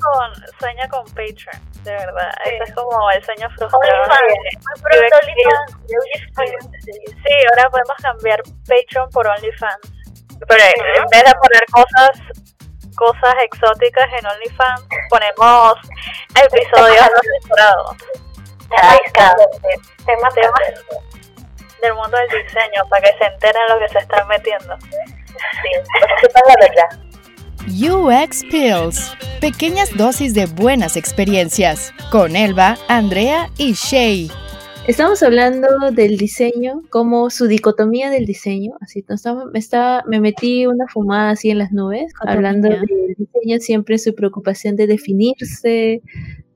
con, sueña con Patreon, de verdad. Ese es como el sueño frustrado. Sí, ahora podemos cambiar Patreon por OnlyFans. Pero en vez de poner cosas cosas exóticas en OnlyFans, ponemos episodios no Temas, temas del mundo del diseño para que se enteren lo que se están metiendo. Sí, la UX Pills. Pequeñas dosis de buenas experiencias. Con Elba, Andrea y Shay. Estamos hablando del diseño, como su dicotomía del diseño. Así, estaba, me, estaba, me metí una fumada así en las nubes, hablando del diseño siempre su preocupación de definirse,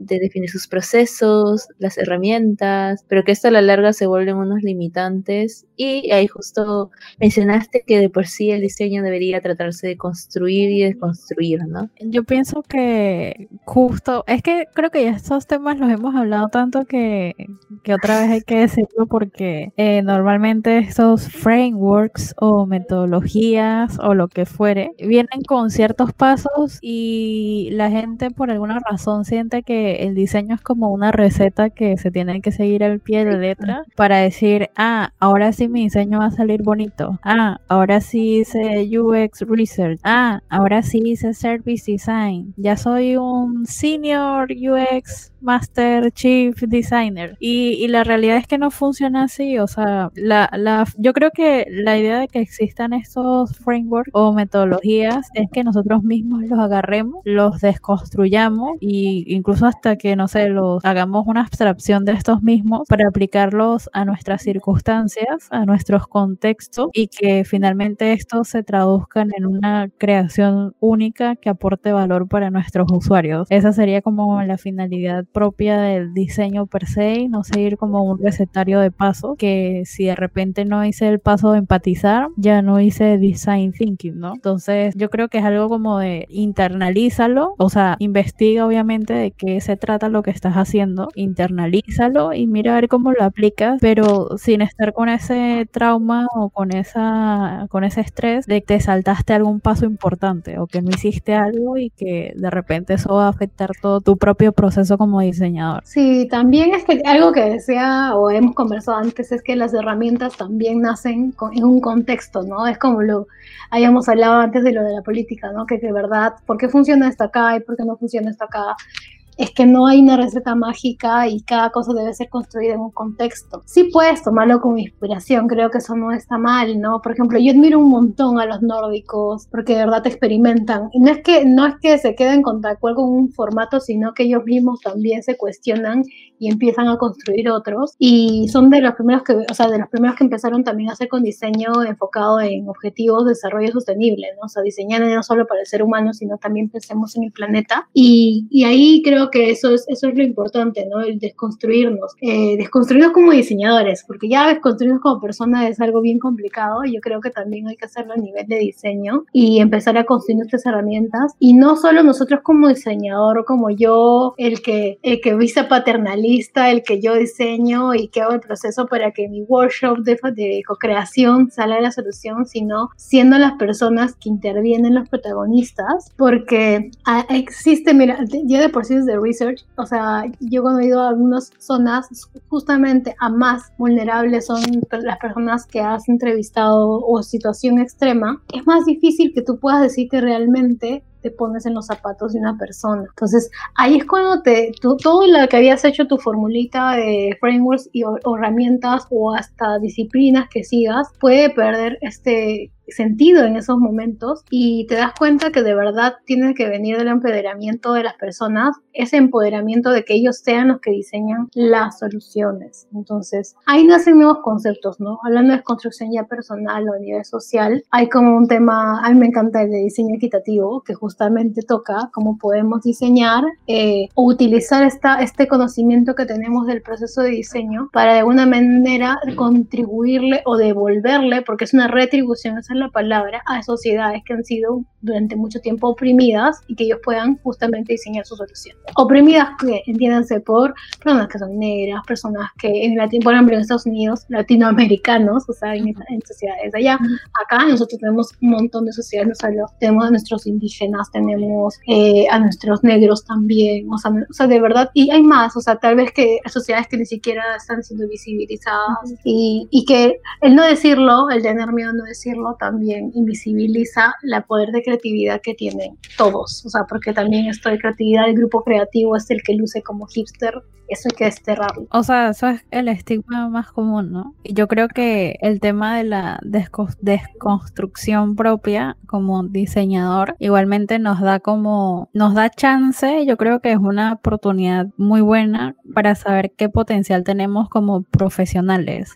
de definir sus procesos, las herramientas, pero que esto a la larga se vuelven unos limitantes. Y ahí justo mencionaste que de por sí el diseño debería tratarse de construir y desconstruir, ¿no? Yo pienso que justo, es que creo que ya estos temas los hemos hablado tanto que, que otra vez hay que decirlo porque eh, normalmente estos frameworks o metodologías o lo que fuere vienen con ciertos pasos y la gente por alguna razón siente que el diseño es como una receta que se tiene que seguir al pie de letra para decir, ah, ahora sí mi diseño va a salir bonito. Ah, ahora sí hice UX Research. Ah, ahora sí hice Service Design. Ya soy un senior UX Master Chief Designer. Y, la realidad es que no funciona así. O sea, la, la, yo creo que la idea de que existan estos frameworks o metodologías es que nosotros mismos los agarremos, los desconstruyamos e incluso hasta que, no sé, los hagamos una abstracción de estos mismos para aplicarlos a nuestras circunstancias, a nuestros contextos y que finalmente estos se traduzcan en una creación única que aporte valor para nuestros usuarios. Esa sería como la finalidad propia del diseño per se no seguir como un recetario de paso que si de repente no hice el paso de empatizar, ya no hice design thinking, ¿no? Entonces yo creo que es algo como de internalízalo, o sea, investiga obviamente de qué se trata lo que estás haciendo, internalízalo y mira a ver cómo lo aplicas, pero sin estar con ese trauma o con esa con ese estrés de que te saltaste algún paso importante o que no hiciste algo y que de repente eso va a afectar todo tu propio proceso como diseñador. Sí, también es que algo que decía o hemos conversado antes es que las herramientas también nacen en un contexto, ¿no? Es como lo habíamos hablado antes de lo de la política, ¿no? Que de verdad, ¿por qué funciona esto acá y por qué no funciona esto acá? Es que no hay una receta mágica y cada cosa debe ser construida en un contexto. Sí puedes tomarlo como inspiración, creo que eso no está mal, ¿no? Por ejemplo, yo admiro un montón a los nórdicos porque de verdad experimentan. Y no es que, no es que se queden con tal cual con un formato, sino que ellos mismos también se cuestionan y empiezan a construir otros. Y son de los primeros que, o sea, de los primeros que empezaron también a hacer con diseño enfocado en objetivos de desarrollo sostenible, ¿no? O sea, diseñar no solo para el ser humano, sino también pensemos en el planeta. Y, y ahí creo que eso es, eso es lo importante, ¿no? El desconstruirnos. Eh, desconstruirnos como diseñadores, porque ya desconstruirnos como personas es algo bien complicado. Yo creo que también hay que hacerlo a nivel de diseño y empezar a construir nuestras herramientas. Y no solo nosotros como diseñador, como yo, el que, el que visa paternalista, el que yo diseño y que hago el proceso para que mi workshop de, de co-creación salga la solución, sino siendo las personas que intervienen, los protagonistas, porque ah, existe, mira, ya de por sí desde research, o sea, yo cuando he ido a algunas zonas, justamente a más vulnerables son las personas que has entrevistado o situación extrema, es más difícil que tú puedas decir que realmente te pones en los zapatos de una persona. Entonces, ahí es cuando te, todo lo que habías hecho, tu formulita de frameworks y herramientas o hasta disciplinas que sigas, puede perder este sentido en esos momentos y te das cuenta que de verdad tiene que venir del empoderamiento de las personas, ese empoderamiento de que ellos sean los que diseñan las soluciones. Entonces, ahí nacen nuevos conceptos, ¿no? Hablando de construcción ya personal o a nivel social, hay como un tema, a mí me encanta el de diseño equitativo, que justamente toca cómo podemos diseñar eh, o utilizar esta, este conocimiento que tenemos del proceso de diseño para de alguna manera contribuirle o devolverle, porque es una retribución la palabra, a sociedades que han sido durante mucho tiempo oprimidas y que ellos puedan justamente diseñar su solución. Oprimidas que entiéndanse por personas que son negras, personas que en Latino, por ejemplo en Estados Unidos, latinoamericanos, o sea, en, en sociedades allá. Acá nosotros tenemos un montón de sociedades, no solo tenemos a nuestros indígenas, tenemos eh, a nuestros negros también, o sea, o sea, de verdad, y hay más, o sea, tal vez que sociedades que ni siquiera están siendo visibilizadas y, y que el no decirlo, el tener miedo a no decirlo, también invisibiliza la poder de creatividad que tienen todos, o sea, porque también esto de creatividad del grupo creativo es el que luce como hipster, eso hay que desterrarlo. O sea, eso es el estigma más común, ¿no? Y yo creo que el tema de la desco- desconstrucción propia como diseñador igualmente nos da como, nos da chance, yo creo que es una oportunidad muy buena para saber qué potencial tenemos como profesionales.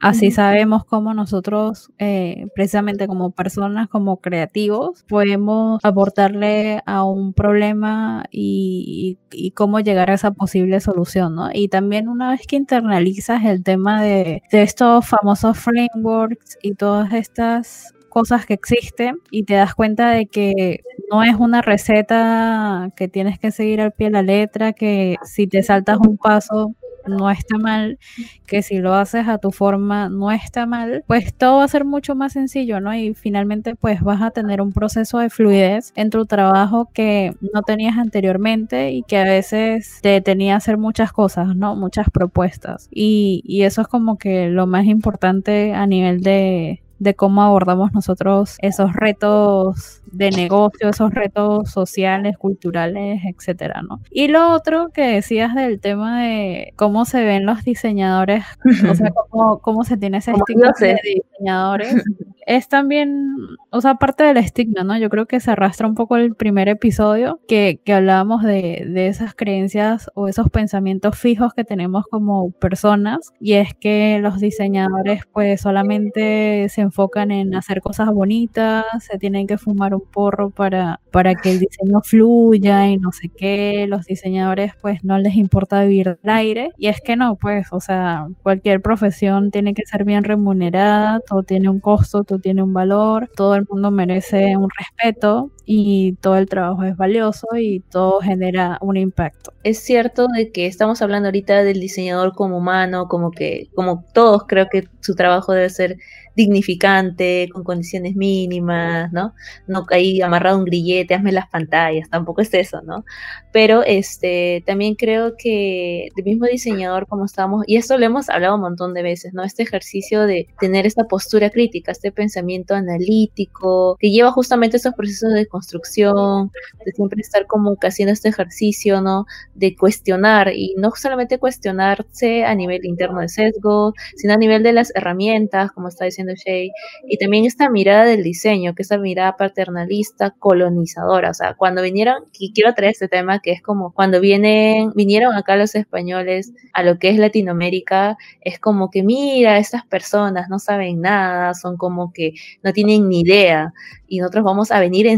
Así sabemos cómo nosotros, eh, precisamente como personas, como creativos, podemos aportarle a un problema y, cómo llegar a esa posible solución, ¿no? Y también una vez que internalizas el tema de, de estos famosos frameworks y todas estas cosas que existen y te das cuenta de que no es una receta que tienes que seguir al pie de la letra, que si te saltas un paso no está mal, que si lo haces a tu forma no está mal, pues todo va a ser mucho más sencillo, ¿no? Y finalmente pues vas a tener un proceso de fluidez en tu trabajo que no tenías anteriormente y que a veces te detenía a hacer muchas cosas, ¿no? Muchas propuestas. Y, y eso es como que lo más importante a nivel de, de cómo abordamos nosotros esos retos de negocio, esos retos sociales, culturales, etcétera, ¿no? Y lo otro que decías del tema de cómo se ven los diseñadores, o sea, cómo, cómo se tiene ese estigma de diseñadores, es también, o sea, parte del estigma, ¿no? Yo creo que se arrastra un poco el primer episodio que, que hablábamos de, de esas creencias o esos pensamientos fijos que tenemos como personas. Y es que los diseñadores pues solamente se enfocan en hacer cosas bonitas, se tienen que fumar un porro para, para que el diseño fluya y no sé qué, los diseñadores pues no les importa vivir del aire. Y es que no, pues, o sea, cualquier profesión tiene que ser bien remunerada, todo tiene un costo, todo tiene un valor, todo el mundo merece un respeto y todo el trabajo es valioso y todo genera un impacto. es cierto de que estamos hablando ahorita del diseñador como humano, como que, como todos creo que su trabajo debe ser dignificante, con condiciones mínimas, ¿no? No ahí amarrado un grillete, hazme las pantallas, tampoco es eso, ¿no? Pero este también creo que el mismo diseñador, como estamos, y esto lo hemos hablado un montón de veces, ¿no? Este ejercicio de tener esta postura crítica, este pensamiento analítico, que lleva justamente esos procesos de construcción, de siempre estar como que haciendo este ejercicio, ¿no? de cuestionar y no solamente cuestionarse a nivel interno de sesgo, sino a nivel de las herramientas, como está diciendo Shay, y también esta mirada del diseño, que es esa mirada paternalista, colonizadora, o sea, cuando vinieron, y quiero traer este tema que es como cuando vienen, vinieron acá los españoles a lo que es Latinoamérica, es como que mira, estas personas no saben nada, son como que no tienen ni idea, y nosotros vamos a venir a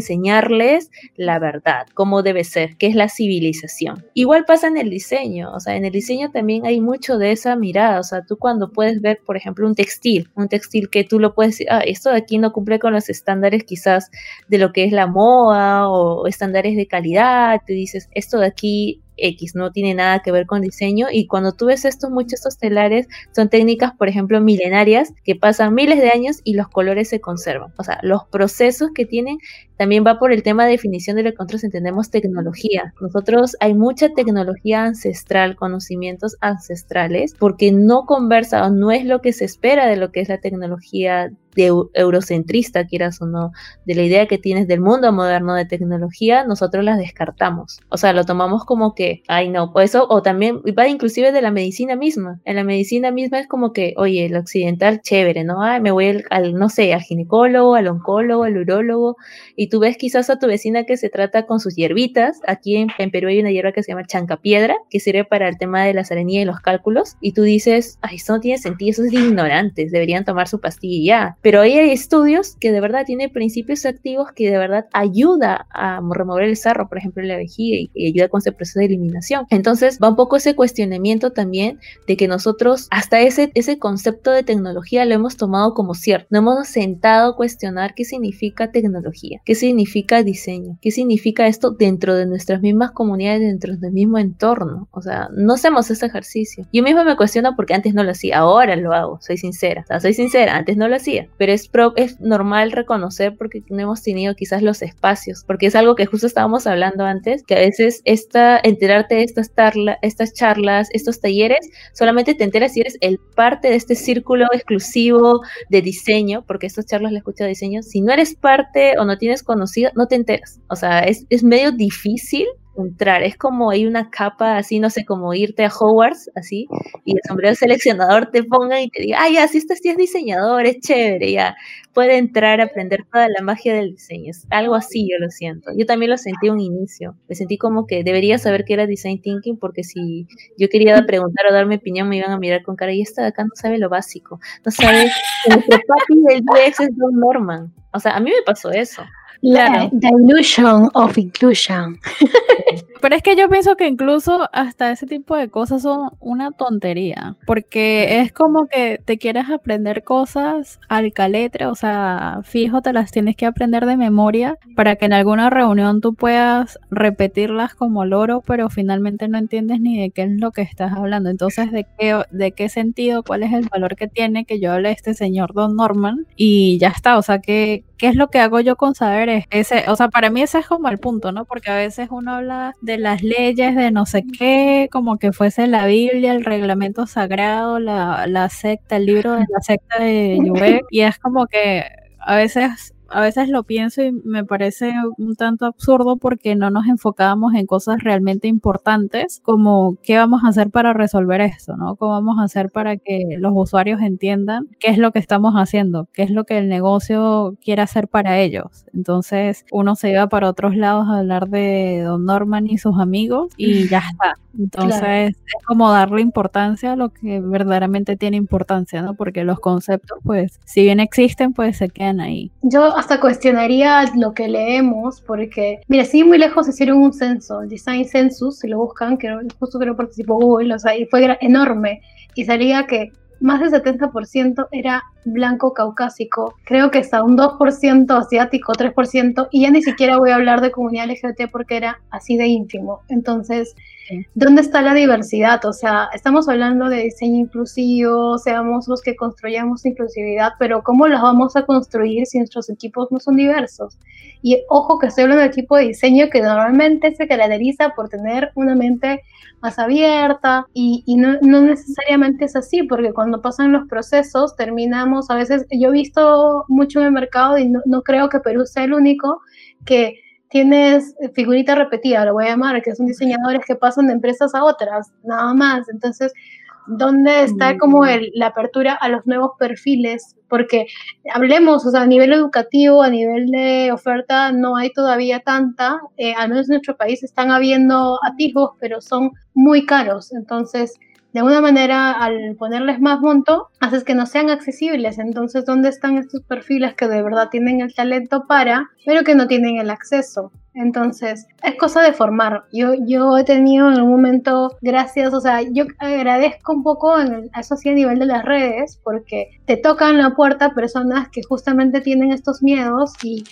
la verdad, cómo debe ser, qué es la civilización. Igual pasa en el diseño, o sea, en el diseño también hay mucho de esa mirada, o sea, tú cuando puedes ver, por ejemplo, un textil, un textil que tú lo puedes decir, ah, esto de aquí no cumple con los estándares quizás de lo que es la moda o estándares de calidad, tú dices, esto de aquí X, no tiene nada que ver con diseño y cuando tú ves estos muchos telares son técnicas, por ejemplo, milenarias que pasan miles de años y los colores se conservan. O sea, los procesos que tienen también va por el tema de definición de lo que entendemos tecnología. Nosotros hay mucha tecnología ancestral, conocimientos ancestrales, porque no conversa o no es lo que se espera de lo que es la tecnología de eurocentrista, quieras o no, de la idea que tienes del mundo moderno de tecnología, nosotros las descartamos. O sea, lo tomamos como que, ay no, o eso, o también va inclusive de la medicina misma. En la medicina misma es como que, oye, el occidental, chévere, ¿no? Ay, me voy al, no sé, al ginecólogo, al oncólogo, al urólogo, y tú ves quizás a tu vecina que se trata con sus hierbitas. Aquí en, Perú hay una hierba que se llama chancapiedra, que sirve para el tema de la serenía y los cálculos, y tú dices, ay, eso no tiene sentido, eso es de ignorantes, deberían tomar su pastilla ya Pero ahí hay estudios que de verdad tienen principios activos que de verdad ayuda a remover el sarro, por ejemplo, en la vejiga y, ayuda con ese proceso de eliminación. Entonces va un poco ese cuestionamiento también de que nosotros hasta ese, ese concepto de tecnología lo hemos tomado como cierto. No hemos sentado a cuestionar qué significa tecnología, qué significa diseño, qué significa esto dentro de nuestras mismas comunidades, dentro del mismo entorno. O sea, no hacemos ese ejercicio. Yo misma me cuestiono porque antes no lo hacía, ahora lo hago, soy sincera. O sea, soy sincera, antes no lo hacía, pero es, es normal reconocer porque no hemos tenido quizás los espacios, porque es algo que justo estábamos hablando antes, que a veces esta, enterarte de estas, estas charlas, estos talleres, solamente te enteras si eres el parte de este círculo exclusivo de diseño, porque estas charlas las escucho de diseño, si no eres parte o no tienes conocido, no te enteras. O sea, es, es medio difícil entrar. Es como hay una capa así, no sé, como irte a Hogwarts, así, y el sombrero seleccionador te ponga y te diga, ay, ya, si este sí es diseñador, es chévere, ya, puede entrar a aprender toda la magia del diseño. Es algo así, yo lo siento. Yo también lo sentí un inicio. Me sentí como que debería saber qué era design thinking, porque si yo quería preguntar o dar mi opinión, me iban a mirar con cara, y esta de acá no sabe lo básico, no sabe que nuestro papi del UX es Don Norman. O sea, a mí me pasó eso. La illusion of inclusion. Pero es que yo pienso que incluso hasta ese tipo de cosas son una tontería, porque es como que te quieres aprender cosas al caletre, o sea, fijo, te las tienes que aprender de memoria para que en alguna reunión tú puedas repetirlas como loro, pero finalmente no entiendes ni de qué es lo que estás hablando. Entonces, ¿de qué, de qué sentido, cuál es el valor que tiene que yo hable este señor Don Norman? Y ya está, o sea, que ¿qué es lo que hago yo con saber ese? O sea, para mí ese es como el punto, ¿no? Porque a veces uno habla de las leyes de no sé qué, como que fuese la Biblia, el reglamento sagrado, la, la secta, el libro de la secta de Yuve, y es como que a veces a veces lo pienso y me parece un tanto absurdo porque no nos enfocábamos en cosas realmente importantes como qué vamos a hacer para resolver esto, ¿no? ¿Cómo vamos a hacer para que los usuarios entiendan qué es lo que estamos haciendo, qué es lo que el negocio quiere hacer para ellos? Entonces uno se iba para otros lados a hablar de Don Norman y sus amigos y ya está. Entonces es como darle importancia a lo que verdaderamente tiene importancia, ¿no? Porque los conceptos, pues, si bien existen, pues se quedan ahí. Yo hasta cuestionaría lo que leemos, porque, mira, si muy lejos hicieron un censo, el Design Census, si lo buscan, que justo que no participó Google, o sea, y fue enorme, y salía que más del 70% era blanco caucásico, creo que hasta un 2% asiático, 3%, y ya ni siquiera voy a hablar de comunidad LGBT porque era así de ínfimo. Entonces, ¿Dónde está la diversidad? O sea, estamos hablando de diseño inclusivo, seamos los que construyamos inclusividad, pero ¿cómo las vamos a construir si nuestros equipos no son diversos? Y ojo que estoy hablando de equipo de diseño que normalmente se caracteriza por tener una mente más abierta y, no, necesariamente es así, porque cuando pasan los procesos terminamos, a veces yo he visto mucho en el mercado y no creo que Perú sea el único que tienes figurita repetida, lo voy a llamar, que son diseñadores que pasan de empresas a otras, nada más. Entonces, ¿dónde está como el, la apertura a los nuevos perfiles? Porque hablemos, o sea, a nivel educativo, a nivel de oferta, no hay todavía tanta, eh, al menos en nuestro país están habiendo atisbos, pero son muy caros. Entonces, de alguna manera al ponerles más monto, haces que no sean accesibles. Entonces, ¿dónde están estos perfiles que de verdad tienen el talento para, pero que no tienen el acceso? Entonces, es cosa de formar. Yo, yo he tenido en un momento, gracias, o sea, yo agradezco un poco, en eso sí a nivel de las redes, porque te tocan la puerta personas que justamente tienen estos miedos y,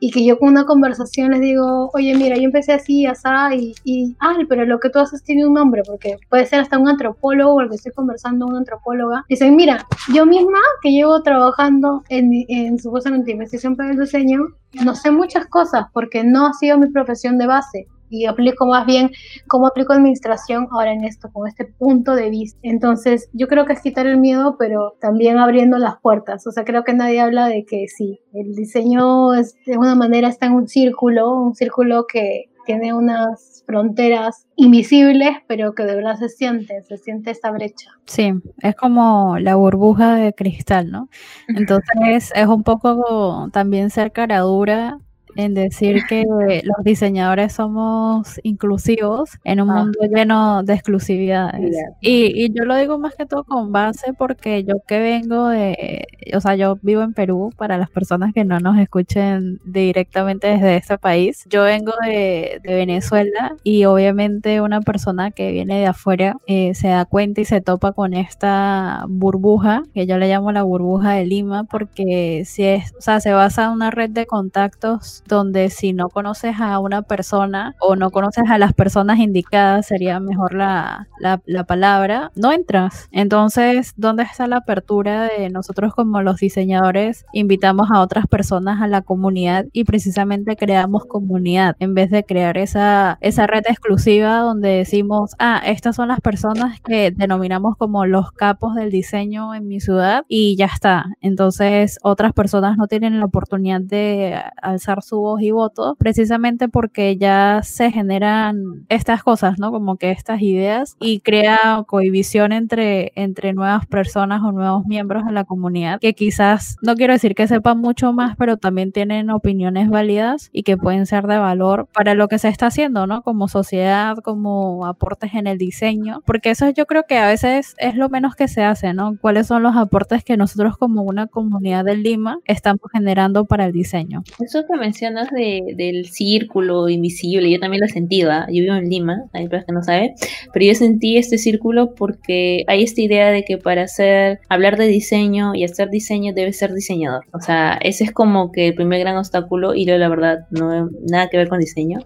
y que yo con una conversación les digo, oye, mira, yo empecé así, asá, y, y, pero lo que tú haces tiene un nombre, porque puede ser hasta un antropólogo o el que estoy conversando, una antropóloga. Dicen, mira, yo misma que llevo trabajando en, en supuestamente investigación para el diseño, no sé muchas cosas porque no ha sido mi profesión de base y aplico más bien cómo aplico administración ahora en esto, con este punto de vista. Entonces, yo creo que es quitar el miedo, pero también abriendo las puertas. O sea, creo que nadie habla de que sí, el diseño es, de una manera está en un círculo, un círculo que tiene unas fronteras invisibles, pero que de verdad se siente, se siente esta brecha. Sí, es como la burbuja de cristal, ¿no? Entonces es un poco también ser cara dura en decir que los diseñadores somos inclusivos en un mundo lleno de exclusividades. Y, y, yo lo digo más que todo con base porque yo que vengo de, o sea, yo vivo en Perú, para las personas que no nos escuchen directamente desde ese país, yo vengo de, de Venezuela y obviamente una persona que viene de afuera eh, se da cuenta y se topa con esta burbuja, que yo le llamo la burbuja de Lima, porque si es, o sea, se basa en una red de contactos donde si no conoces a una persona o no conoces a las personas indicadas, sería mejor la, la, la palabra, no entras. Entonces, ¿dónde está la apertura de nosotros como los diseñadores? Invitamos a otras personas a la comunidad y precisamente creamos comunidad en vez de crear esa, esa red exclusiva donde decimos, ah, estas son las personas que denominamos como los capos del diseño en mi ciudad y ya está. Entonces otras personas no tienen la oportunidad de alzar su voz y voto precisamente porque ya se generan estas cosas, ¿no? Como que estas ideas y crea cohibición entre, entre nuevas personas o nuevos miembros de la comunidad que quizás, no quiero decir que sepan mucho más, pero también tienen opiniones válidas y que pueden ser de valor para lo que se está haciendo, ¿no? Como sociedad, como aportes en el diseño, porque eso yo creo que a veces es lo menos que se hace, ¿no? ¿Cuáles son los aportes que nosotros como una comunidad de Lima estamos generando para el diseño? Eso que mencionas de, del círculo invisible, yo también lo he sentido, ¿ah? yo vivo en Lima, hay personas que no saben, pero yo sentí este círculo porque hay esta idea de que para hacer, hablar de diseño y hacer diseño debe ser diseñador, o sea, ese es como que el primer gran obstáculo y yo la verdad no nada que ver con diseño.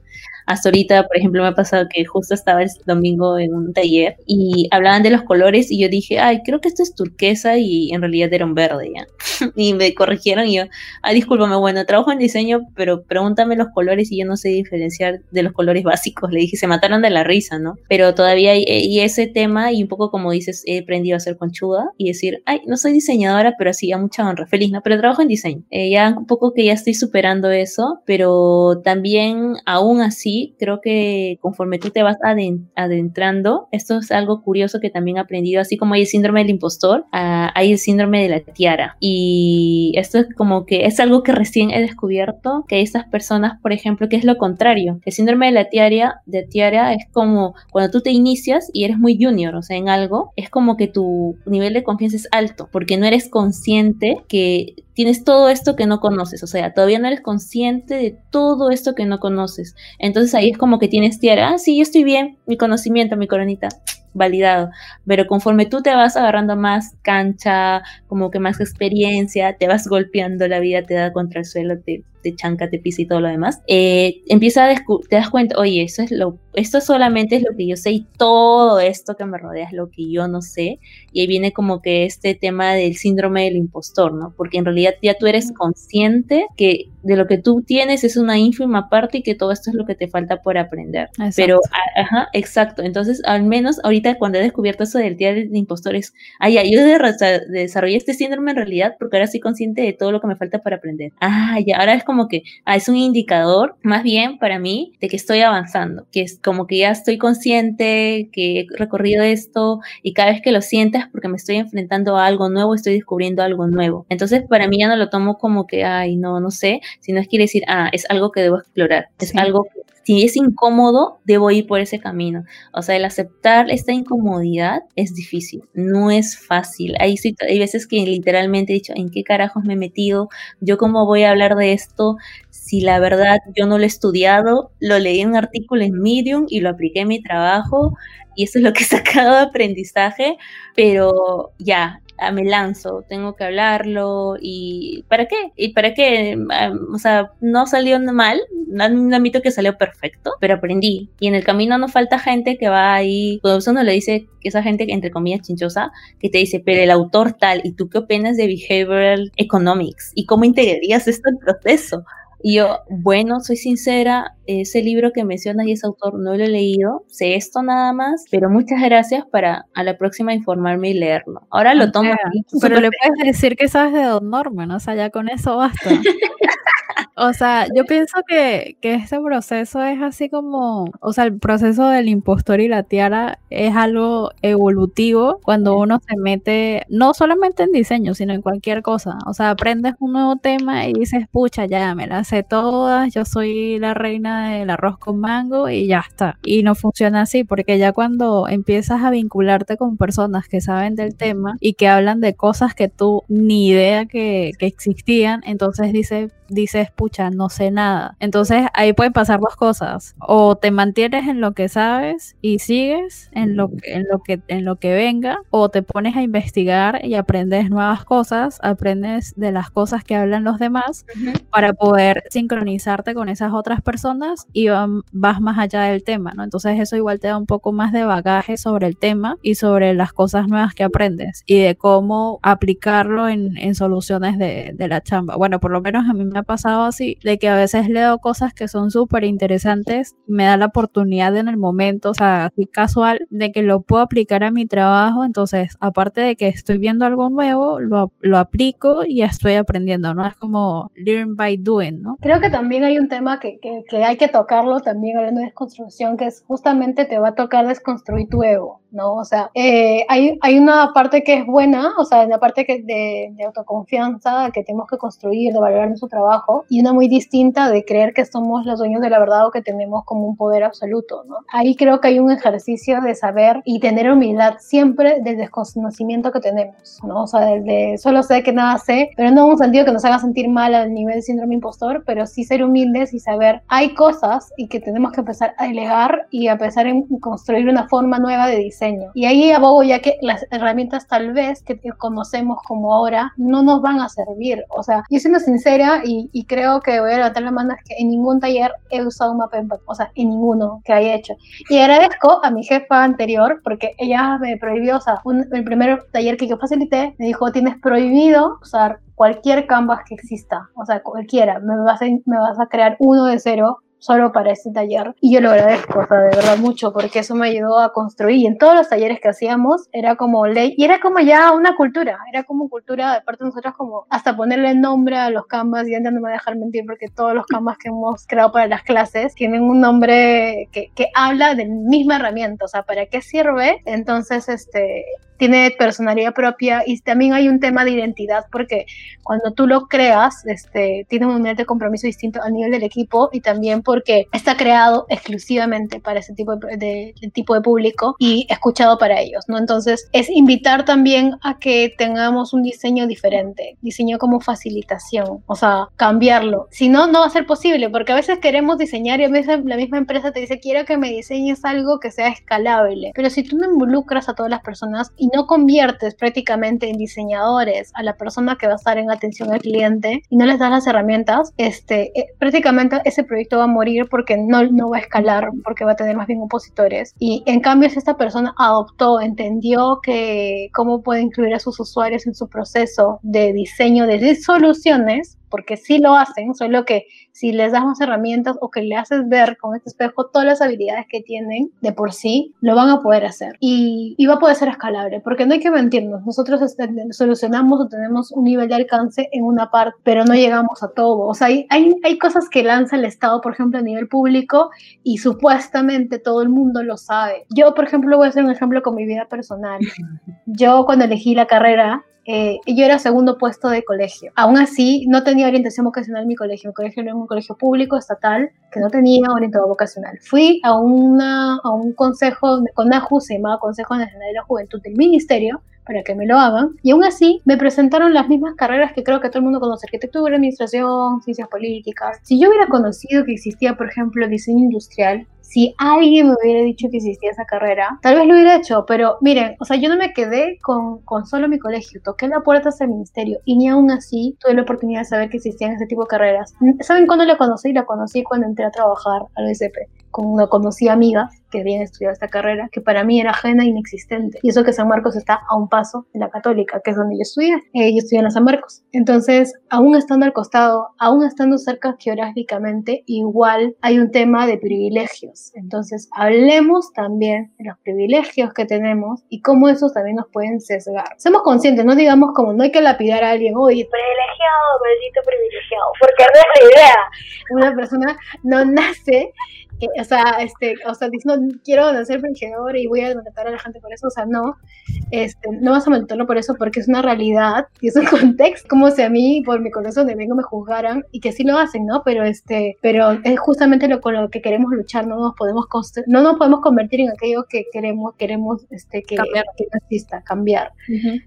Hasta ahorita, por ejemplo, me ha pasado que justo estaba el domingo en un taller y hablaban de los colores y yo dije, ay, creo que esto es turquesa y en realidad era un verde ya. y me corrigieron y yo, ay, discúlpame, bueno, trabajo en diseño, pero pregúntame los colores y yo no sé diferenciar de los colores básicos. Le dije, se mataron de la risa, ¿no? Pero todavía hay y ese tema y un poco como dices, he aprendido a ser conchuda y decir, ay, no soy diseñadora, pero sí, ya mucha honra, feliz, ¿no? Pero trabajo en diseño. Eh, ya un poco que ya estoy superando eso, pero también aún así creo que conforme tú te vas adentrando, esto es algo curioso que también he aprendido, así como hay el síndrome del impostor, ah, hay el síndrome de la tiara. Y esto es como que es algo que recién he descubierto, que estas personas, por ejemplo, que es lo contrario. El síndrome de la tiara, de tiara es como cuando tú te inicias y eres muy junior, o sea, en algo, es como que tu nivel de confianza es alto, porque no eres consciente que tienes todo esto que no conoces, o sea, todavía no eres consciente de todo esto que no conoces. Entonces ahí es como que tienes tierra, ah, sí, yo estoy bien, mi conocimiento, mi coronita, validado. Pero conforme tú te vas agarrando más cancha, como que más experiencia, te vas golpeando, la vida te da contra el suelo, te, te chanca, te pisa y todo lo demás, eh, empieza a te das cuenta, oye, eso es lo, esto solamente es lo que yo sé y todo esto que me rodea es lo que yo no sé. Y ahí viene como que este tema del síndrome del impostor, ¿no? Porque en realidad ya tú eres consciente que de lo que tú tienes es una ínfima parte y que todo esto es lo que te falta por aprender. Pero, ajá, exacto. Entonces, al menos ahorita cuando he descubierto eso del día de impostores, ah, ya, yo desarrollé este síndrome en realidad porque ahora soy consciente de todo lo que me falta por aprender. Ah, ya, ahora es como que ah, es un indicador más bien para mí de que estoy avanzando, que es como que ya estoy consciente, que he recorrido esto y cada vez que lo sientas porque me estoy enfrentando a algo nuevo, estoy descubriendo algo nuevo. Entonces para mí ya no lo tomo como que, ay, no, no sé, sino es quiere decir, ah, es algo que debo explorar, es algo que si es incómodo, debo ir por ese camino. O sea, el aceptar esta incomodidad es difícil, no es fácil. Hay, hay veces que literalmente he dicho, ¿en qué carajos me he metido? ¿Yo cómo voy a hablar de esto? Si la verdad yo no lo he estudiado, lo leí en un artículo en Medium y lo apliqué en mi trabajo y eso es lo que he sacado de aprendizaje, pero ya, me lanzo, tengo que hablarlo y ¿para qué? ¿Y para qué? o sea, no salió mal, no admito que salió perfecto, pero aprendí. Y en el camino no falta gente que va ahí, cuando uno le dice que esa gente, entre comillas, chinchosa, que te dice, pero el autor tal, ¿y tú qué opinas de Behavioral Economics? ¿Y cómo integrarías esto al proceso? Y yo, bueno, soy sincera, ese libro que mencionas y ese autor no lo he leído, sé esto nada más, pero muchas gracias para a la próxima informarme y leerlo. Ahora lo tomo. pero le puedes decir que sabes de Don Norman, o sea, ya con eso basta. O sea, yo pienso que, que este proceso es así como, o sea, el proceso del impostor y la tiara es algo evolutivo cuando uno se mete, no solamente en diseño, sino en cualquier cosa. O sea, aprendes un nuevo tema y dices, pucha, ya me las sé todas, yo soy la reina del arroz con mango y ya está. Y no funciona así, porque ya cuando empiezas a vincularte con personas que saben del tema y que hablan de cosas que tú ni idea que, que existían, entonces dices, dices, pucha, no sé nada. Entonces ahí pueden pasar dos cosas. O te mantienes en lo que sabes y sigues en lo, en lo, que, en lo que venga, o te pones a investigar y aprendes nuevas cosas, aprendes de las cosas que hablan los demás para poder sincronizarte con esas otras personas y vas más allá del tema, ¿no? Entonces eso igual te da un poco más de bagaje sobre el tema y sobre las cosas nuevas que aprendes y de cómo aplicarlo en, en soluciones de, de la chamba. Bueno, por lo menos a mí me ha pasado así, de que a veces leo cosas que son súper interesantes, me da la oportunidad en el momento, o sea, así casual, de que lo puedo aplicar a mi trabajo, entonces, aparte de que estoy viendo algo nuevo, lo, lo aplico y estoy aprendiendo, ¿no? Es como learn by doing, ¿no? Creo que también hay un tema que, que, que hay que tocarlo también hablando de desconstrucción, que es justamente te va a tocar desconstruir tu ego. ¿no? O sea, eh, hay, hay una parte que es buena, o sea, la parte que de, de, autoconfianza que tenemos que construir, de valorar nuestro trabajo, y una muy distinta de creer que somos los dueños de la verdad o que tenemos como un poder absoluto, ¿no? Ahí creo que hay un ejercicio de saber y tener humildad siempre del desconocimiento que tenemos, ¿no? O sea, de solo sé que nada sé, pero no en un sentido que nos haga sentir mal al nivel de síndrome impostor, pero sí ser humildes y saber, hay cosas y que tenemos que empezar a delegar y a empezar a construir una forma nueva de diseño y ahí abogo ya que las herramientas tal vez que conocemos como ahora no nos van a servir. O sea, yo siendo sincera y, creo que voy a levantar la mano es que en ningún taller he usado un mapa en o sea, en ninguno que haya hecho. Y agradezco a mi jefa anterior porque ella me prohibió, o sea, un, el primer taller que yo facilité me dijo, tienes prohibido usar cualquier canvas que exista, o sea, cualquiera, me vas a, me vas a crear uno de cero solo para este taller y yo lo agradezco, o sea, de verdad mucho, porque eso me ayudó a construir y en todos los talleres que hacíamos era como ley y era como ya una cultura, era como cultura de parte de nosotros como hasta ponerle nombre a los canvas y antes no me voy a dejar mentir porque todos los canvas que hemos creado para las clases tienen un nombre que, que habla de la misma herramienta, o sea, ¿para qué sirve? Entonces, este, tiene personalidad propia y también hay un tema de identidad porque cuando tú lo creas, este, tiene un nivel de compromiso distinto al nivel del equipo y también porque está creado exclusivamente para ese tipo de, de, de, tipo de público y escuchado para ellos, ¿no? Entonces es invitar también a que tengamos un diseño diferente, diseño como facilitación, o sea, cambiarlo. Si no, no va a ser posible porque a veces queremos diseñar y a veces la misma empresa te dice, quiero que me diseñes algo que sea escalable, pero si tú no involucras a todas las personas y no conviertes prácticamente en diseñadores a la persona que va a estar en atención al cliente y no les das las herramientas, este, eh, prácticamente ese proyecto va a morir porque no, no va a escalar, porque va a tener más bien opositores. Y en cambio, si esta persona adoptó, entendió que cómo puede incluir a sus usuarios en su proceso de diseño de soluciones, porque sí lo hacen, solo que si les damos herramientas o que le haces ver con este espejo todas las habilidades que tienen de por sí, lo van a poder hacer. Y, y va a poder ser escalable, porque no hay que mentirnos, nosotros este, solucionamos o tenemos un nivel de alcance en una parte, pero no llegamos a todo. O sea, hay, hay, hay cosas que lanza el Estado, por ejemplo, a nivel público y supuestamente todo el mundo lo sabe. Yo, por ejemplo, voy a hacer un ejemplo con mi vida personal. Yo cuando elegí la carrera, eh, yo era segundo puesto de colegio. Aún así, no tenía orientación vocacional en mi colegio. Mi colegio era un colegio público, estatal, que no tenía orientado vocacional. Fui a, una, a un consejo, con CONAJU, se llamaba Consejo Nacional de la Juventud del Ministerio, para que me lo hagan. Y aún así, me presentaron las mismas carreras que creo que todo el mundo conoce, arquitectura, administración, ciencias políticas. Si yo hubiera conocido que existía, por ejemplo, diseño industrial, si alguien me hubiera dicho que existía esa carrera, tal vez lo hubiera hecho, pero miren, o sea, yo no me quedé con, con solo mi colegio, toqué la puerta hacia el ministerio y ni aún así tuve la oportunidad de saber que existían ese tipo de carreras. ¿Saben cuándo la conocí? La conocí cuando entré a trabajar al OSP cuando conocí amigas que habían estudiado esta carrera, que para mí era ajena e inexistente. Y eso que San Marcos está a un paso de la católica, que es donde yo estudié. Eh, yo estudié en San Marcos. Entonces, aún estando al costado, aún estando cerca geográficamente, igual hay un tema de privilegios. Entonces, hablemos también de los privilegios que tenemos y cómo esos también nos pueden sesgar. Seamos conscientes, no digamos como no hay que lapidar a alguien, oye, privilegiado, maldito privilegiado, porque no es la idea. Una persona no nace o sea, este, o sea, no quiero ser fingidor y voy a maltratar a la gente por eso, o sea, no, este, no vas a maltratarlo por eso porque es una realidad y es un contexto, como si a mí por mi corazón de vengo me juzgaran y que sí lo hacen, ¿no? Pero este, pero es justamente lo con lo que queremos luchar, no nos podemos no nos podemos convertir en aquello que queremos, queremos, este, que, cambiar. que no exista, cambiar.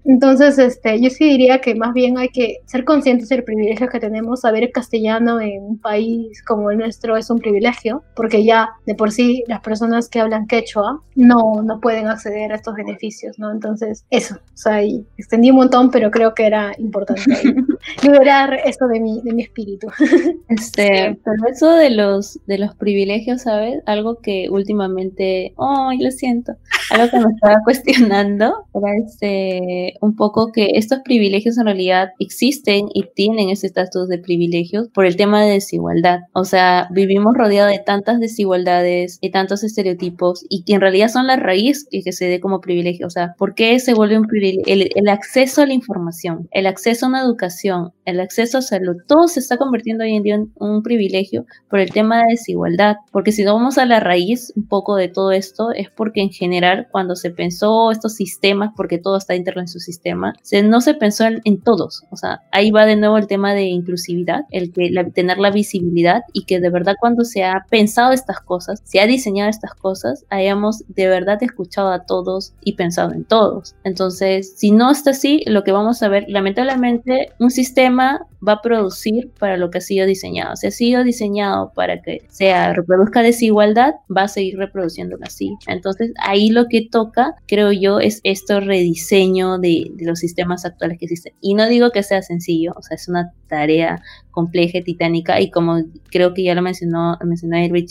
Entonces, este, yo sí diría que más bien hay que ser conscientes del privilegio que tenemos, saber el castellano en un país como el nuestro es un privilegio, porque ya de por sí las personas que hablan quechua no, no pueden acceder a estos beneficios, ¿no? Entonces, eso, o sea, extendí un montón, pero creo que era importante liberar eso de mi, de mi espíritu. Este, pero eso de los, de los privilegios, ¿sabes? Algo que últimamente, ¡ay, lo siento! Algo que me estaba cuestionando era este, un poco que estos privilegios en realidad existen y tienen ese estatus de privilegios por el tema de desigualdad. O sea, vivimos rodeados de tantas desigualdades desigualdades y tantos estereotipos y que en realidad son la raíz y que se dé como privilegio. O sea, ¿por qué se vuelve un privilegio? El, acceso a la información, el acceso a una educación, el acceso a salud, todo se está convirtiendo hoy en día en un privilegio por el tema de desigualdad. Porque si no vamos a la raíz un poco de todo esto, es porque en general cuando se pensó estos sistemas, porque todo está interno en su sistema, se, no se pensó en, todos. O sea, ahí va de nuevo el tema de inclusividad, el que tener la visibilidad y que de verdad cuando se ha pensado esta cosas, se ha diseñado estas cosas, hayamos de verdad escuchado a todos y pensado en todos. Entonces, si no está así, lo que vamos a ver, lamentablemente, un sistema va a producir para lo que ha sido diseñado. Si ha sido diseñado para que sea reproduzca desigualdad, va a seguir reproduciendo así. Entonces, ahí lo que toca, creo yo, es esto rediseño de, de los sistemas actuales que existen. Y no digo que sea sencillo, o sea, es una tarea compleja, titánica, y como creo que ya lo mencionó, mencionó Irving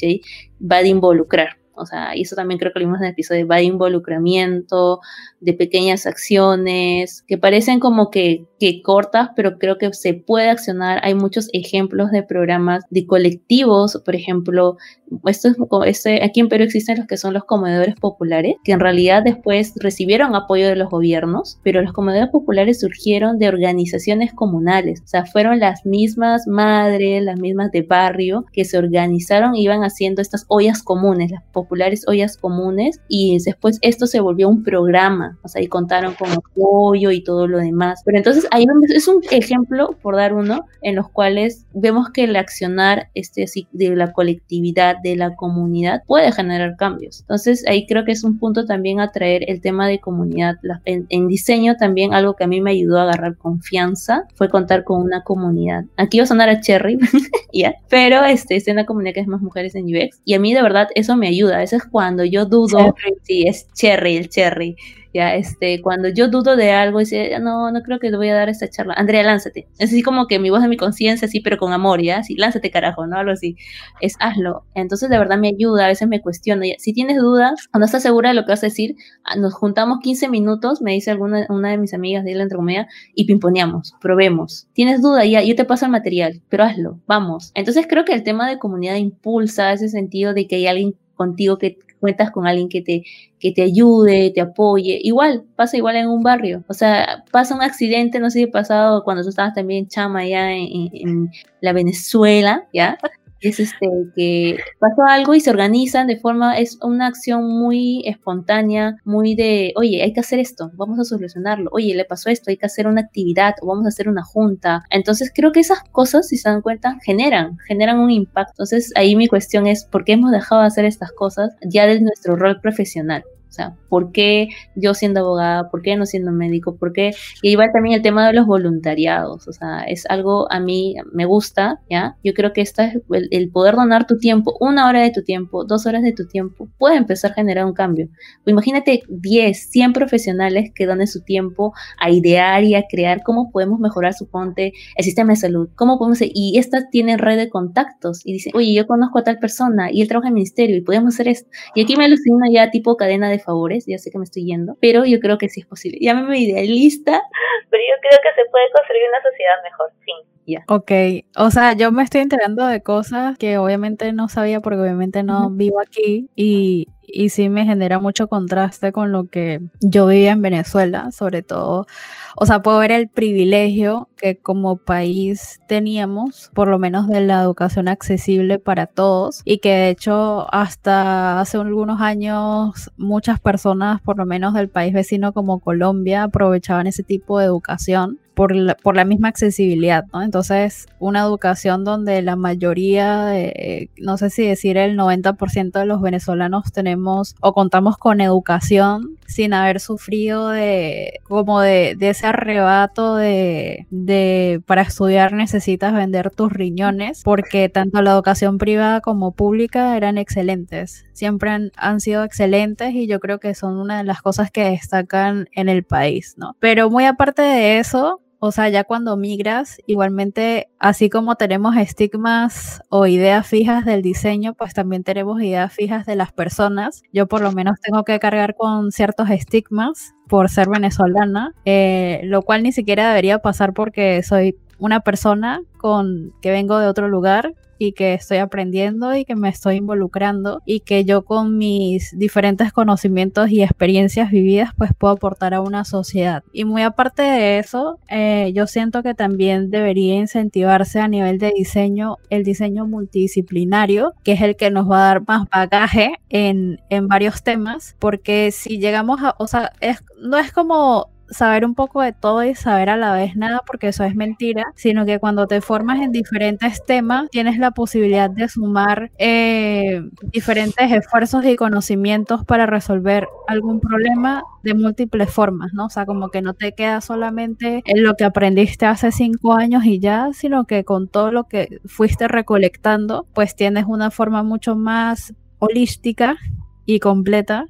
va de involucrar. O sea, y eso también creo que lo vimos en el episodio, va de involucramiento, de pequeñas acciones, que parecen como que, que cortas, pero creo que se puede accionar. Hay muchos ejemplos de programas de colectivos, por ejemplo, esto es, este, aquí en Perú existen los que son los comedores populares, que en realidad después recibieron apoyo de los gobiernos, pero los comedores populares surgieron de organizaciones comunales, o sea, fueron las mismas madres, las mismas de barrio, que se organizaron y iban haciendo estas ollas comunes, las populares ollas comunes, y después esto se volvió un programa, o sea, y contaron con apoyo y todo lo demás. Pero entonces ahí es un ejemplo, por dar uno, en los cuales vemos que el accionar este, de la colectividad, de la comunidad puede generar cambios. Entonces ahí creo que es un punto también a traer el tema de comunidad. en, diseño también algo que a mí me ayudó a agarrar confianza fue contar con una comunidad. Aquí va a sonar a Cherry. Pero este, es una comunidad que es más mujeres en UX y a mí de verdad eso me ayuda. A veces cuando yo dudo, sí, es Cherry, el Cherry. Ya, este, cuando yo dudo de algo, dice, no, no creo que te voy a dar esta charla. Andrea, lánzate. Es así como que mi voz de mi conciencia, así, pero con amor, ¿ya? Así, lánzate, carajo, ¿no? Algo así. Es hazlo. Entonces, de verdad me ayuda, a veces me cuestiono. Si tienes dudas o no estás segura de lo que vas a decir, ah, nos juntamos 15 minutos, me dice alguna una de mis amigas de la entrecomedia, y pimponeamos, probemos. Tienes duda, ya, yo te paso el material, pero hazlo, vamos. Entonces, creo que el tema de comunidad impulsa ese sentido de que hay alguien contigo que cuentas con alguien que te, que te ayude, te apoye. Igual, pasa igual en un barrio. O sea, pasa un accidente, no sé si pasado cuando tú estabas también chama allá en, en la Venezuela, ¿ya? Es este que pasó algo y se organizan de forma, es una acción muy espontánea, muy de, oye, hay que hacer esto, vamos a solucionarlo, oye, le pasó esto, hay que hacer una actividad o vamos a hacer una junta. Entonces creo que esas cosas, si se dan cuenta, generan, generan un impacto. Entonces ahí mi cuestión es, ¿por qué hemos dejado de hacer estas cosas ya de nuestro rol profesional? O sea, ¿por qué yo siendo abogada? ¿Por qué no siendo médico? ¿Por qué? Y igual también el tema de los voluntariados. O sea, es algo a mí me gusta, ¿ya? Yo creo que esta es el, poder donar tu tiempo, una hora de tu tiempo, dos horas de tu tiempo, puede empezar a generar un cambio. imagínate 10, 100 profesionales que donen su tiempo a idear y a crear cómo podemos mejorar, su ponte el sistema de salud, cómo podemos, y esta tiene red de contactos y dice, oye, yo conozco a tal persona y él trabaja en el ministerio y podemos hacer esto. Y aquí me alucina ya tipo cadena de favores, ya sé que me estoy yendo, pero yo creo que sí es posible. Llámeme idealista, pero yo creo que se puede construir una sociedad mejor, sí. Ya. Ok, o sea, yo me estoy enterando de cosas que obviamente no sabía porque obviamente no vivo aquí y, y sí me genera mucho contraste con lo que yo vivía en Venezuela, sobre todo. O sea, puedo ver el privilegio que como país teníamos, por lo menos de la educación accesible para todos, y que de hecho hasta hace algunos años muchas personas, por lo menos del país vecino como Colombia, aprovechaban ese tipo de educación por la, por la misma accesibilidad, ¿no? Entonces, una educación donde la mayoría, de, no sé si decir el 90% de los venezolanos tenemos o contamos con educación sin haber sufrido de como de, de ese arrebato de, de para estudiar necesitas vender tus riñones, porque tanto la educación privada como pública eran excelentes, siempre han, han sido excelentes y yo creo que son una de las cosas que destacan en el país, ¿no? Pero muy aparte de eso, o sea, ya cuando migras, igualmente, así como tenemos estigmas o ideas fijas del diseño, pues también tenemos ideas fijas de las personas. Yo por lo menos tengo que cargar con ciertos estigmas por ser venezolana, eh, lo cual ni siquiera debería pasar porque soy una persona con que vengo de otro lugar y que estoy aprendiendo y que me estoy involucrando y que yo con mis diferentes conocimientos y experiencias vividas pues puedo aportar a una sociedad. Y muy aparte de eso, eh, yo siento que también debería incentivarse a nivel de diseño el diseño multidisciplinario, que es el que nos va a dar más bagaje en, en varios temas, porque si llegamos a, o sea, es, no es como saber un poco de todo y saber a la vez nada, porque eso es mentira, sino que cuando te formas en diferentes temas, tienes la posibilidad de sumar eh, diferentes esfuerzos y conocimientos para resolver algún problema de múltiples formas, ¿no? O sea, como que no te queda solamente en lo que aprendiste hace cinco años y ya, sino que con todo lo que fuiste recolectando, pues tienes una forma mucho más holística y completa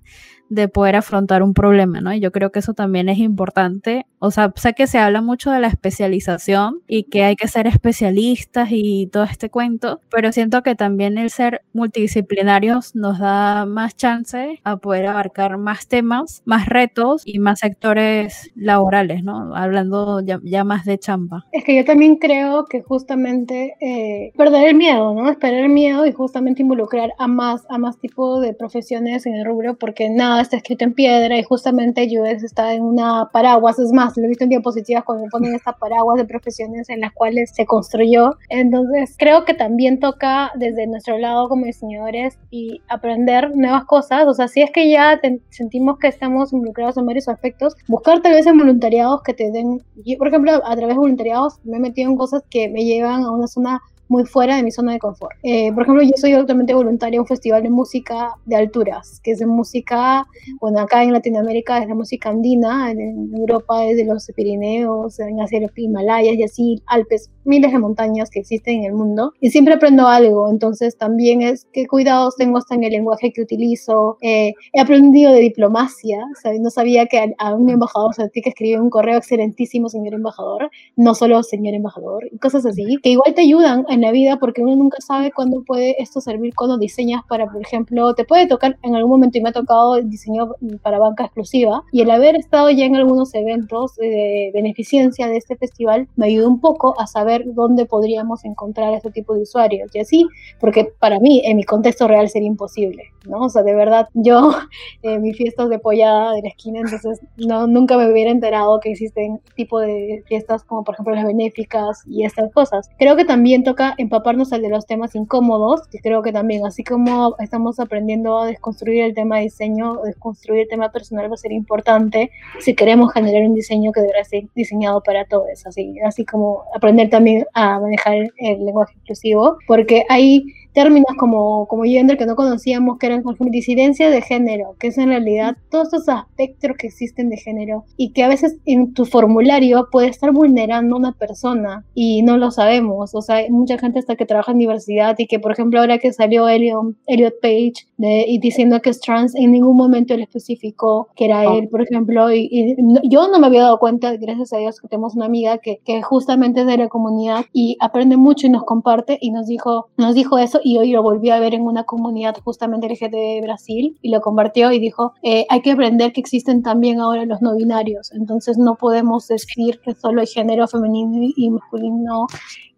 de poder afrontar un problema, ¿no? Y yo creo que eso también es importante. O sea, sé que se habla mucho de la especialización y que hay que ser especialistas y todo este cuento, pero siento que también el ser multidisciplinarios nos da más chance a poder abarcar más temas, más retos y más sectores laborales, ¿no? Hablando ya, más de chamba. Es que yo también creo que justamente eh, perder el miedo, ¿no? Perder el miedo y justamente involucrar a más, a más tipo de profesiones en el rubro, porque nada está escrito en piedra y justamente UX está en una paraguas, es más, lo he visto en diapositivas cuando ponen esta paraguas de profesiones en las cuales se construyó. Entonces, creo que también toca desde nuestro lado como diseñadores y aprender nuevas cosas, o sea, si es que ya sentimos que estamos involucrados en varios aspectos, buscar tal vez en voluntariados que te den, yo, por ejemplo, a través de voluntariados me he metido en cosas que me llevan a una zona muy fuera de mi zona de confort. Eh, por ejemplo, yo soy actualmente voluntaria en un festival de música de alturas, que es de música, bueno, acá en Latinoamérica es la música andina, en Europa es de los Pirineos, en Asia los Himalayas y así, Alpes, miles de montañas que existen en el mundo. Y siempre aprendo algo, entonces también es qué cuidados tengo hasta en el lenguaje que utilizo. Eh, he aprendido de diplomacia, no sabía que a, un embajador se tiene que escribir un correo excelentísimo, señor embajador, no solo señor embajador, y cosas así, que igual te ayudan en la vida porque uno nunca sabe cuándo puede esto servir cuando diseñas para, por ejemplo, te puede tocar en algún momento y me ha tocado diseño para banca exclusiva y el haber estado ya en algunos eventos de beneficencia de este festival me ayudó un poco a saber dónde podríamos encontrar este tipo de usuarios y así, porque para mí en mi contexto real sería imposible, ¿no? O sea, de verdad, yo, eh, mis fiestas de pollada de la esquina, entonces no, nunca me hubiera enterado que existen tipo de fiestas como por ejemplo las benéficas y estas cosas. Creo que también toca empaparnos de los temas incómodos, que creo que también, así como estamos aprendiendo a desconstruir el tema diseño, desconstruir el tema personal va a ser importante si queremos generar un diseño que deberá ser diseñado para todos, así, así como aprender también a manejar el lenguaje inclusivo, porque hay términos como, como gender que no conocíamos, que eran como disidencia de género, que es en realidad todos esos aspectos que existen de género y que a veces en tu formulario puede estar vulnerando a una persona y no lo sabemos. O sea, hay mucha gente hasta que trabaja en universidad y que, por ejemplo, ahora que salió Elliot, Elliot Page de, y diciendo que es trans, en ningún momento él especificó que era Oh. él, por ejemplo, y, y yo no me había dado cuenta, gracias a Dios, que tenemos una amiga que, que justamente es de la comunidad y aprende mucho y nos comparte y nos dijo, nos dijo eso y hoy lo volví a ver en una comunidad justamente LGBT de Brasil y lo compartió y dijo, eh, hay que aprender que existen también ahora los no binarios, entonces no podemos decir que solo hay género femenino y masculino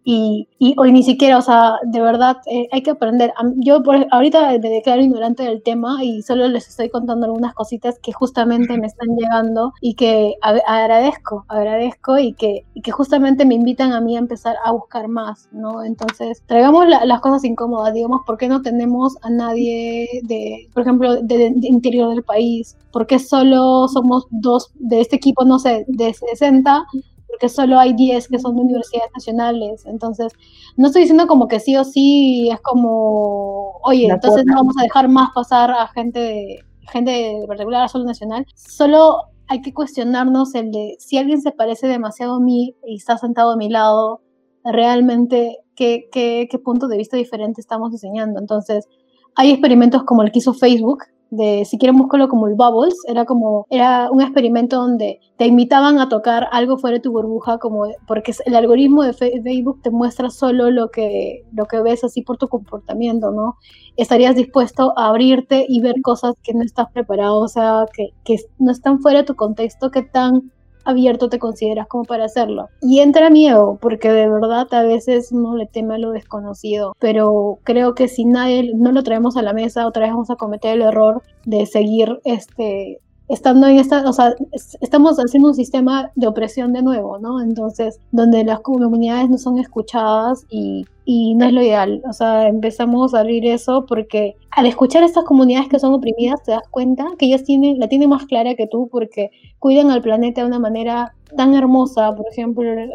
y, y hoy ni siquiera, o sea, de verdad eh, hay que aprender. Yo por, ahorita me declaro ignorante del tema y solo les estoy contando algunas cositas que justamente me están llegando y que a- agradezco, agradezco y que, y que justamente me invitan a mí a empezar a buscar más, ¿no? Entonces, traigamos la- las cosas incómodas, digamos, ¿por qué no tenemos a nadie de, por ejemplo, de, de interior del país? ¿Por qué solo somos dos de este equipo, no sé, de 60? Porque solo hay 10 que son de universidades nacionales. Entonces, no estoy diciendo como que sí o sí es como, oye, La entonces no vamos a dejar más pasar a gente de, gente de particular solo nacional. Solo hay que cuestionarnos el de si alguien se parece demasiado a mí y está sentado a mi lado, realmente qué, qué, qué punto de vista diferente estamos diseñando. Entonces, hay experimentos como el que hizo Facebook, de si quieren buscarlo como el Bubbles, era como, era un experimento donde te invitaban a tocar algo fuera de tu burbuja, como, porque el algoritmo de Facebook te muestra solo lo que, lo que ves así por tu comportamiento, ¿no? Estarías dispuesto a abrirte y ver cosas que no estás preparado, o sea, que, que no están fuera de tu contexto, que tan abierto te consideras como para hacerlo. Y entra miedo, porque de verdad a veces uno le teme a lo desconocido, pero creo que si nadie no lo traemos a la mesa, otra vez vamos a cometer el error de seguir este estando en esta, o sea, es- estamos haciendo un sistema de opresión de nuevo, ¿no? Entonces, donde las comunidades no son escuchadas y, y no es lo ideal. O sea, empezamos a abrir eso porque al escuchar estas comunidades que son oprimidas, te das cuenta que ellas tienen, la tienen más clara que tú porque cuidan al planeta de una manera tan hermosa, por ejemplo, eh,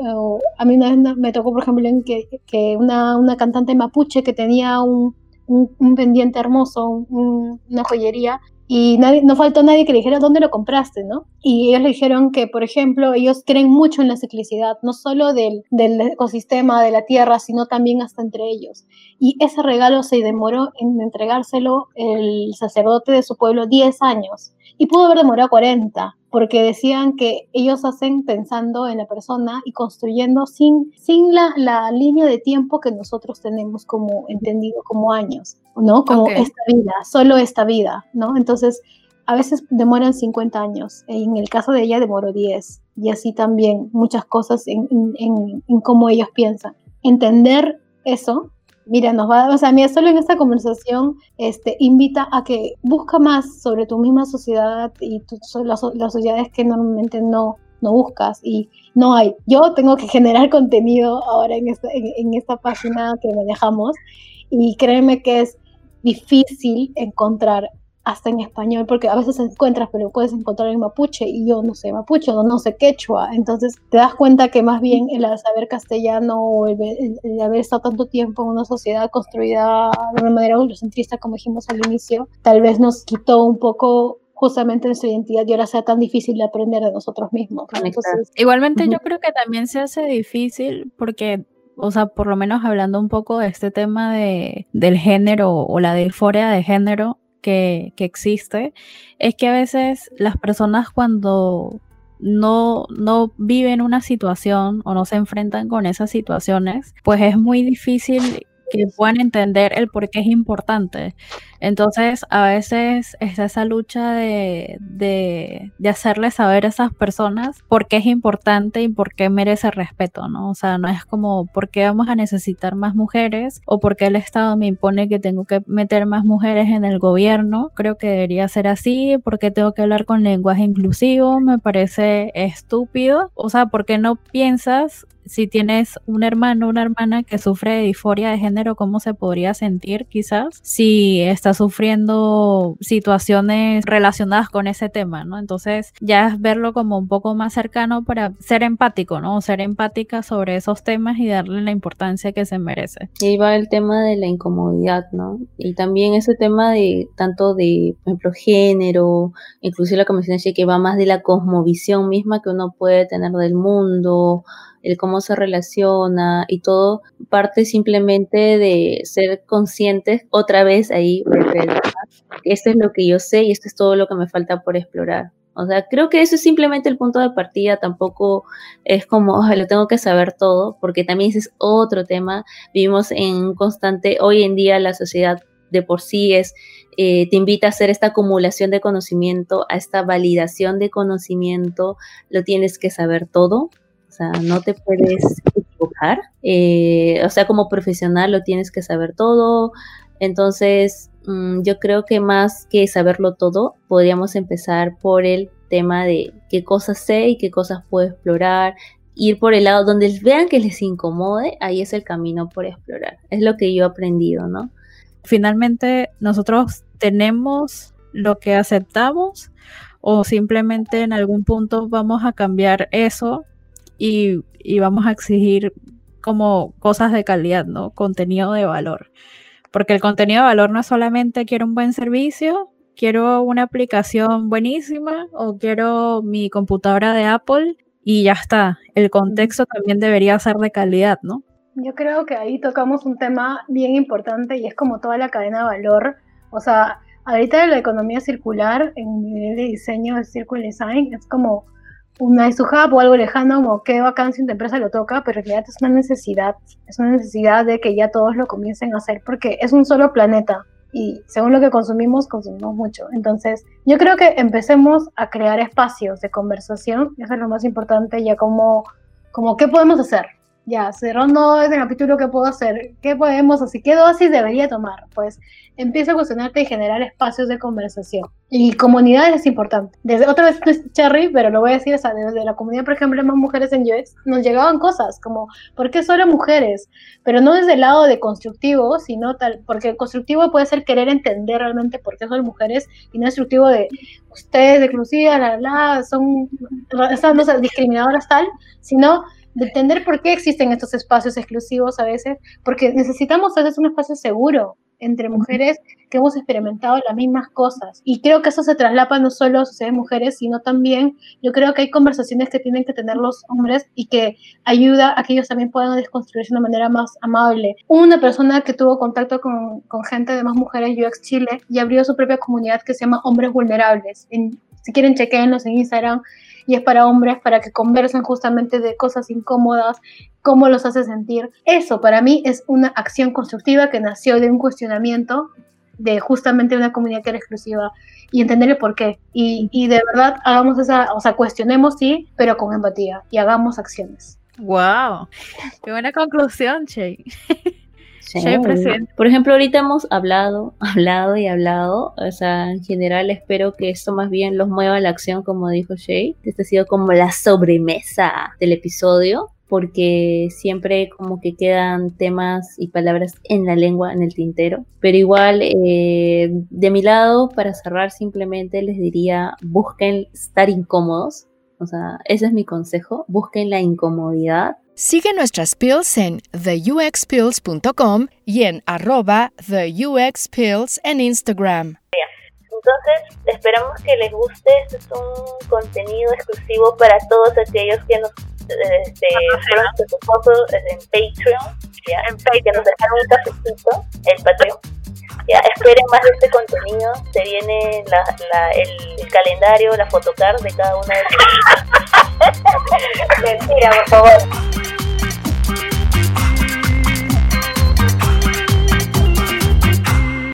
a mí una vez me tocó, por ejemplo, que, que una, una cantante mapuche que tenía un, un, un pendiente hermoso, un- una joyería, y no faltó nadie que le dijera dónde lo compraste, ¿no? Y ellos le dijeron que, por ejemplo, ellos creen mucho en la ciclicidad, no solo del, del ecosistema, de la tierra, sino también hasta entre ellos. Y ese regalo se demoró en entregárselo el sacerdote de su pueblo 10 años y pudo haber demorado 40, porque decían que ellos hacen pensando en la persona y construyendo sin, sin la, la línea de tiempo que nosotros tenemos como entendido como años, ¿no? Como esta vida, solo esta vida, ¿no? Entonces, a veces demoran 50 años, en el caso de ella demoró 10, y así también muchas cosas en, en, en, en cómo ellos piensan. Entender eso mira, nos va, o sea, mira, solo en esta conversación, este, invita a que busca más sobre tu misma sociedad y tu, las, las sociedades que normalmente no, no buscas y no hay. Yo tengo que generar contenido ahora en esta, en esta página que manejamos y créeme que es difícil encontrar hasta en español, porque a veces encuentras, pero puedes encontrar en mapuche y yo no sé mapuche o no sé quechua, entonces te das cuenta que más bien el saber castellano o el, el- el haber estado tanto tiempo en una sociedad construida de una manera eurocentrista, como dijimos al inicio, tal vez nos quitó un poco justamente nuestra identidad y ahora sea tan difícil de aprender de nosotros mismos. ¿no? Entonces, Igualmente Ujú. yo creo que también se hace difícil porque, o sea, por lo menos hablando un poco de este tema de, del género o la disforia de género que, que existe, es que a veces las personas cuando no, no viven una situación o no se enfrentan con esas situaciones, pues es muy difícil que puedan entender el por qué es importante. Entonces, a veces está esa lucha de, de, de hacerle saber a esas personas por qué es importante y por qué merece respeto, ¿no? O sea, no es como por qué vamos a necesitar más mujeres o por qué el Estado me impone que tengo que meter más mujeres en el gobierno. Creo que debería ser así, porque tengo que hablar con lenguaje inclusivo, me parece estúpido. O sea, ¿por qué no piensas si tienes un hermano o una hermana que sufre de disforia de género, cómo se podría sentir quizás si está sufriendo situaciones relacionadas con ese tema, ¿no? Entonces ya es verlo como un poco más cercano para ser empático, ¿no? Ser empática sobre esos temas y darle la importancia que se merece. Y va el tema de la incomodidad, ¿no? Y también ese tema de tanto de, por ejemplo, género, inclusive la que que va más de la cosmovisión misma que uno puede tener del mundo, el cómo se relaciona y todo parte simplemente de ser conscientes otra vez ahí, esto es lo que yo sé y esto es todo lo que me falta por explorar. O sea, creo que eso es simplemente el punto de partida, tampoco es como, lo tengo que saber todo, porque también ese es otro tema. Vivimos en constante, hoy en día la sociedad de por sí es, eh, te invita a hacer esta acumulación de conocimiento, a esta validación de conocimiento, lo tienes que saber todo, no te puedes equivocar, eh, o sea, como profesional lo tienes que saber todo, entonces Mm, yo creo que más que saberlo todo, podríamos empezar por el tema de qué cosas sé y qué cosas puedo explorar, ir por el lado donde vean que les incomode, ahí es el camino por explorar. Es lo que yo he aprendido, ¿no? Finalmente, nosotros tenemos lo que aceptamos o simplemente en algún punto vamos a cambiar eso y, y vamos a exigir como cosas de calidad, ¿no? Contenido de valor. Porque el contenido de valor no es solamente quiero un buen servicio, quiero una aplicación buenísima o quiero mi computadora de Apple y ya está. El contexto también debería ser de calidad, ¿no? Yo creo que ahí tocamos un tema bien importante y es como toda la cadena de valor. O sea, ahorita la economía circular en nivel de diseño de circular design es como una su hub o algo lejano, como qué vacancia tu empresa lo toca, pero en realidad es una necesidad, es una necesidad de que ya todos lo comiencen a hacer porque es un solo planeta y según lo que consumimos, consumimos mucho. Entonces, yo creo que empecemos a crear espacios de conversación, eso es lo más importante, ya como, como qué podemos hacer, ya, cerrando ese capítulo, ¿qué puedo hacer? ¿Qué podemos hacer? ¿Qué dosis debería tomar? Pues empieza a cuestionarte y generar espacios de conversación. Y comunidades es importante. Desde, otra vez Cherry, pero lo voy a decir, o sea, desde la comunidad, por ejemplo, más mujeres en UX, nos llegaban cosas como, ¿por qué solo mujeres? Pero no desde el lado de constructivo, sino tal, porque constructivo puede ser querer entender realmente por qué son mujeres y no destructivo de ustedes, exclusiva, la, la, son, están no, discriminadoras tal, sino de entender por qué existen estos espacios exclusivos a veces, porque necesitamos a veces un espacio seguro entre mujeres que hemos experimentado las mismas cosas. Y creo que eso se traslapa no solo a sociedades mujeres, sino también yo creo que hay conversaciones que tienen que tener los hombres y que ayuda a que ellos también puedan desconstruirse de una manera más amable. Una persona que tuvo contacto con, con gente de más mujeres UX Chile y abrió su propia comunidad que se llama Hombres Vulnerables. En, si quieren, chequenlos en Instagram y es para hombres para que conversen justamente de cosas incómodas, cómo los hace sentir. Eso para mí es una acción constructiva que nació de un cuestionamiento de justamente una comunidad que era exclusiva y entender el por qué. Y, de verdad hagamos esa, o sea, cuestionemos sí, pero con empatía y hagamos acciones. ¡Wow! ¡Qué buena conclusión, Che! Por ejemplo, ahorita hemos hablado, hablado y hablado. O sea, en general espero que esto más bien los mueva a la acción, como dijo Shay. Este ha sido como la sobremesa del episodio porque siempre como que quedan temas y palabras en la lengua, en el tintero. Pero igual, eh, de mi lado, para cerrar, simplemente les diría, busquen estar incómodos. O sea, ese es mi consejo, busquen la incomodidad Sigue nuestras pills en theuxpills.com y en arroba theuxpills en Instagram. Entonces, esperamos que les guste. Este es un contenido exclusivo para todos aquellos que nos este, fueron en Patreon, ¿ya? En Patreon. que nos dejaron un cafecito, el Patreon. Ya, esperen más de este contenido. Se viene la, la, el, calendario, la photocard de cada una de ustedes. Mentira, por favor.